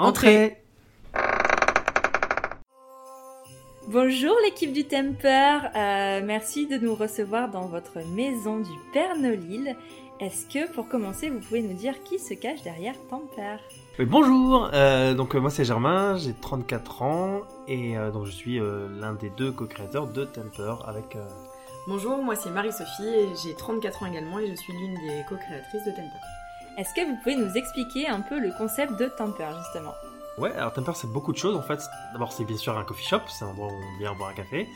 Entrez. Bonjour l'équipe du Temper, Euh, merci de nous recevoir dans votre maison du Père Nolil. Est-ce que pour commencer vous pouvez nous dire qui se cache derrière Temper? Oui, bonjour, euh, donc euh, moi c'est Germain, j'ai 34 ans et euh, donc je suis euh, l'un des deux co-créateurs de Temper avec... euh, Bonjour, moi c'est Marie-Sophie et j'ai 34 ans également et je suis l'une des co-créatrices de Temper. Est-ce que vous pouvez nous expliquer un peu le concept de Temper justement? Ouais, alors Temper c'est beaucoup de choses en fait. D'abord c'est bien sûr un coffee shop, c'est un endroit où on vient boire un café.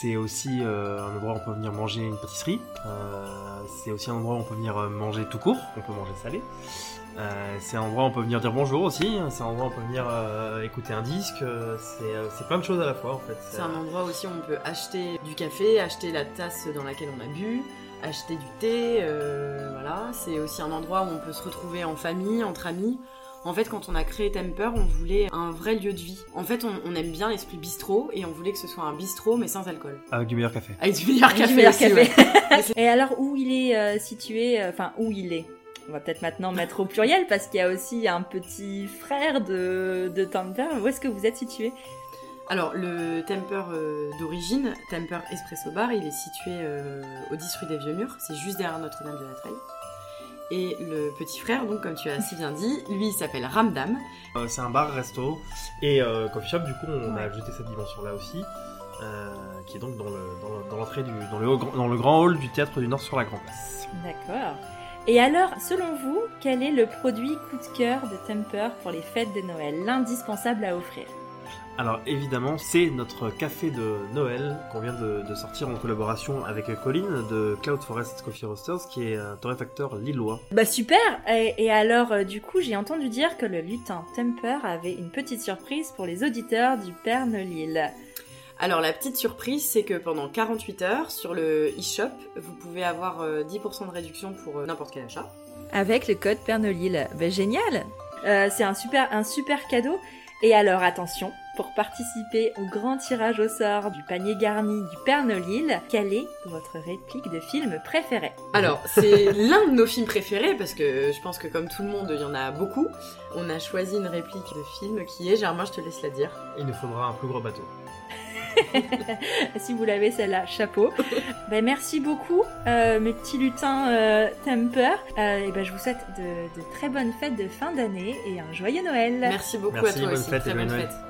C'est aussi euh, un endroit où on peut venir manger une pâtisserie. Euh, c'est aussi un endroit où on peut venir euh, manger tout court, on peut manger salé. Euh, c'est un endroit où on peut venir dire bonjour aussi, c'est un endroit où on peut venir euh, écouter un disque, c'est euh, c'est plein de choses à la fois en fait. C'est un endroit aussi où on peut acheter du café, acheter la tasse dans laquelle on a bu, acheter du thé, euh, voilà. C'est aussi un endroit où on peut se retrouver en famille, entre amis. En fait, quand on a créé Temper, on voulait un vrai lieu de vie. En fait, on, on aime bien l'esprit bistrot et on voulait que ce soit un bistrot mais sans alcool. Avec du meilleur café. Avec du meilleur Du café meilleur aussi, café. ouais. Et alors où il est euh, situé, euh, enfin où il est? On va peut-être maintenant mettre au pluriel parce qu'il y a aussi un petit frère de, de Temper. Où est-ce que vous êtes situé? Alors, le Temper euh, d'origine, Temper Espresso Bar, il est situé euh, au 10 rue des Vieux Murs, c'est juste derrière Notre-Dame de la Treille. Et le petit frère, donc comme tu as si bien dit, lui il s'appelle Ramdam. Euh, c'est un bar, resto et euh, coffee shop. Du coup, on Ouais. a ajouté cette dimension-là aussi, euh, qui est donc dans le dans le- dans l'entrée du dans le haut- dans le grand hall du théâtre du Nord sur la Grand Place. D'accord. Et alors, selon vous, quel est le produit coup de cœur de Temper pour les fêtes de Noël L'indispensable à offrir? Alors évidemment, c'est notre café de Noël qu'on vient de, de sortir en collaboration avec Colline de Cloud Forest Coffee Roasters, qui est un torréfacteur lillois. Bah super et, et alors, euh, du coup, j'ai entendu dire que le lutin Temper avait une petite surprise pour les auditeurs du Père Nolil. Alors la petite surprise, c'est que pendant 48 heures, sur le e-shop, vous pouvez avoir euh, 10% de réduction pour euh, n'importe quel achat. Avec le code Pernolil. Ben, génial Euh, C'est un super, un super cadeau. Et alors attention, pour participer au grand tirage au sort du panier garni du Pernolil, quelle est votre réplique de film préférée? Alors, c'est l'un de nos films préférés parce que je pense que comme tout le monde, il y en a beaucoup. On a choisi une réplique de film qui est, Germain, je te laisse la dire. Il nous faudra un plus gros bateau. Si vous l'avez celle-là, chapeau. ben, merci beaucoup, euh, mes petits lutins euh, Temper. Euh, et ben, je vous souhaite de, de très bonnes fêtes de fin d'année et un joyeux Noël. Merci beaucoup Merci, à toi bonne aussi. fête Très bonne fête.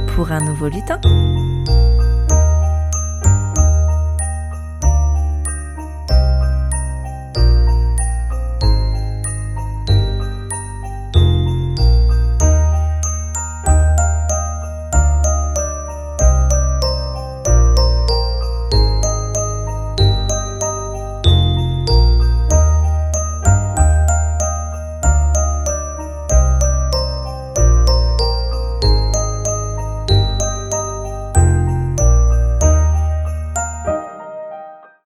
pour un nouveau lutin.